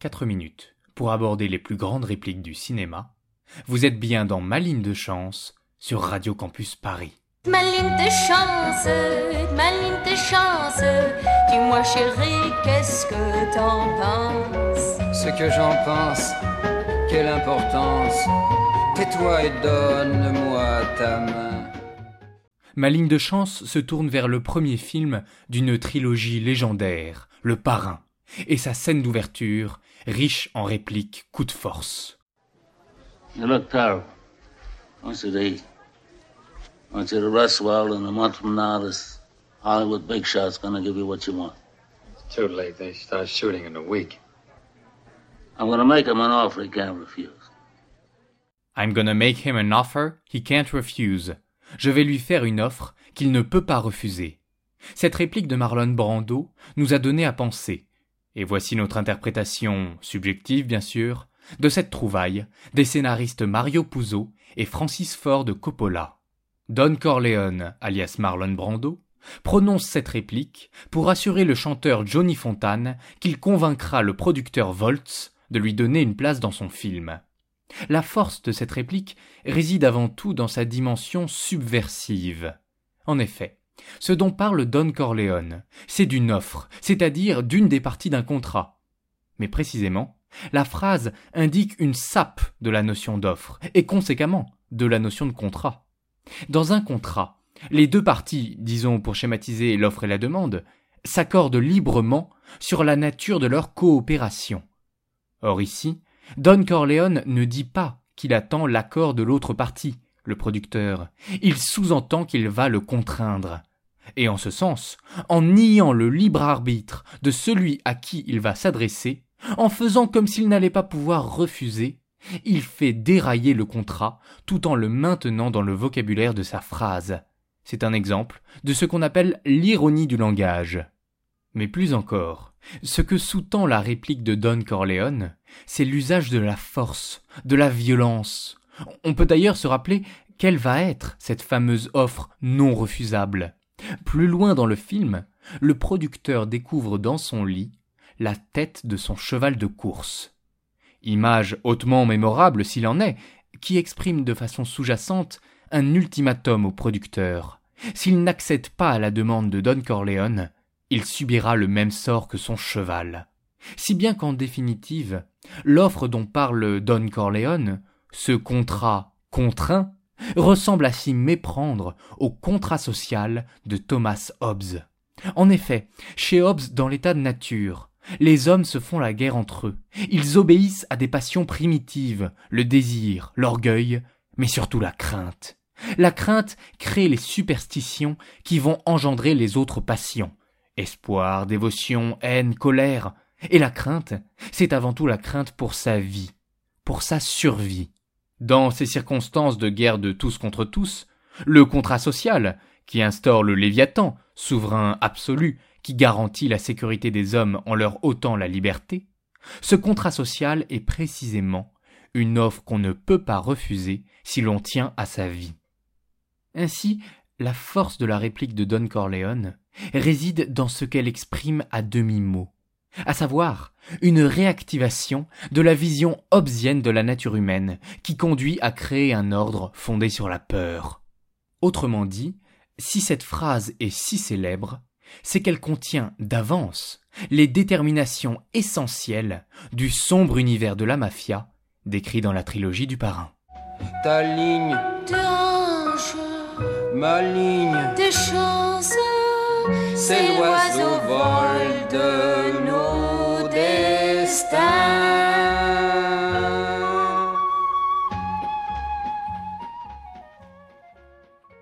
4 minutes pour aborder les plus grandes répliques du cinéma. Vous êtes bien dans Ma ligne de chance sur Radio Campus Paris. Ma ligne de chance, ma ligne de chance, dis-moi chérie, qu'est-ce que t'en penses? Ce que j'en pense, quelle importance, tais-toi et donne-moi ta main. Ma ligne de chance se tourne vers le premier film d'une trilogie légendaire, Le Parrain, et sa scène d'ouverture, riche en répliques coup de force. You look terrible. Once a day. Want you to rest well, and a month from now, this Hollywood big shot's gonna give you what you want. Too late. They start shooting in a week. I'm gonna make him an offer he can't refuse. I'm gonna make him an offer he can't refuse. Je vais lui faire une offre qu'il ne peut pas refuser. Cette réplique de Marlon Brando nous a donné à penser. Et voici notre interprétation, subjective bien sûr, de cette trouvaille des scénaristes Mario Puzo et Francis Ford Coppola. Don Corleone, alias Marlon Brando, prononce cette réplique pour assurer le chanteur Johnny Fontane qu'il convaincra le producteur Voltz de lui donner une place dans son film. La force de cette réplique réside avant tout dans sa dimension subversive. En effet, ce dont parle Don Corleone, c'est d'une offre, c'est-à-dire d'une des parties d'un contrat. Mais précisément, la phrase indique une sape de la notion d'offre, et conséquemment de la notion de contrat. Dans un contrat, les deux parties, disons pour schématiser l'offre et la demande, s'accordent librement sur la nature de leur coopération. Or ici, Don Corleone ne dit pas qu'il attend l'accord de l'autre partie, le producteur. Il sous-entend qu'il va le contraindre. Et en ce sens, en niant le libre arbitre de celui à qui il va s'adresser, en faisant comme s'il n'allait pas pouvoir refuser, il fait dérailler le contrat tout en le maintenant dans le vocabulaire de sa phrase. C'est un exemple de ce qu'on appelle l'ironie du langage. Mais plus encore, ce que sous-tend la réplique de Don Corleone, c'est l'usage de la force, de la violence. On peut d'ailleurs se rappeler quelle va être cette fameuse offre non refusable. Plus loin dans le film, le producteur découvre dans son lit la tête de son cheval de course. Image hautement mémorable s'il en est, qui exprime de façon sous-jacente un ultimatum au producteur. S'il n'accède pas à la demande de Don Corleone, il subira le même sort que son cheval. Si bien qu'en définitive, l'offre dont parle Don Corleone, ce contrat contraint, ressemble à s'y méprendre au contrat social de Thomas Hobbes. En effet, chez Hobbes, dans l'état de nature, les hommes se font la guerre entre eux. Ils obéissent à des passions primitives, le désir, l'orgueil, mais surtout la crainte. La crainte crée les superstitions qui vont engendrer les autres passions. Espoir, dévotion, haine, colère. Et la crainte, c'est avant tout la crainte pour sa vie, pour sa survie. Dans ces circonstances de guerre de tous contre tous, le contrat social, qui instaure le Léviathan, souverain absolu, qui garantit la sécurité des hommes en leur ôtant la liberté, ce contrat social est précisément une offre qu'on ne peut pas refuser si l'on tient à sa vie. Ainsi, la force de la réplique de Don Corleone réside dans ce qu'elle exprime à demi-mot, à savoir une réactivation de la vision hobbesienne de la nature humaine qui conduit à créer un ordre fondé sur la peur. Autrement dit, si cette phrase est si célèbre, c'est qu'elle contient d'avance les déterminations essentielles du sombre univers de la mafia décrit dans la trilogie du parrain. Ta ligne, ma c'est l'oiseau vol de nos destins.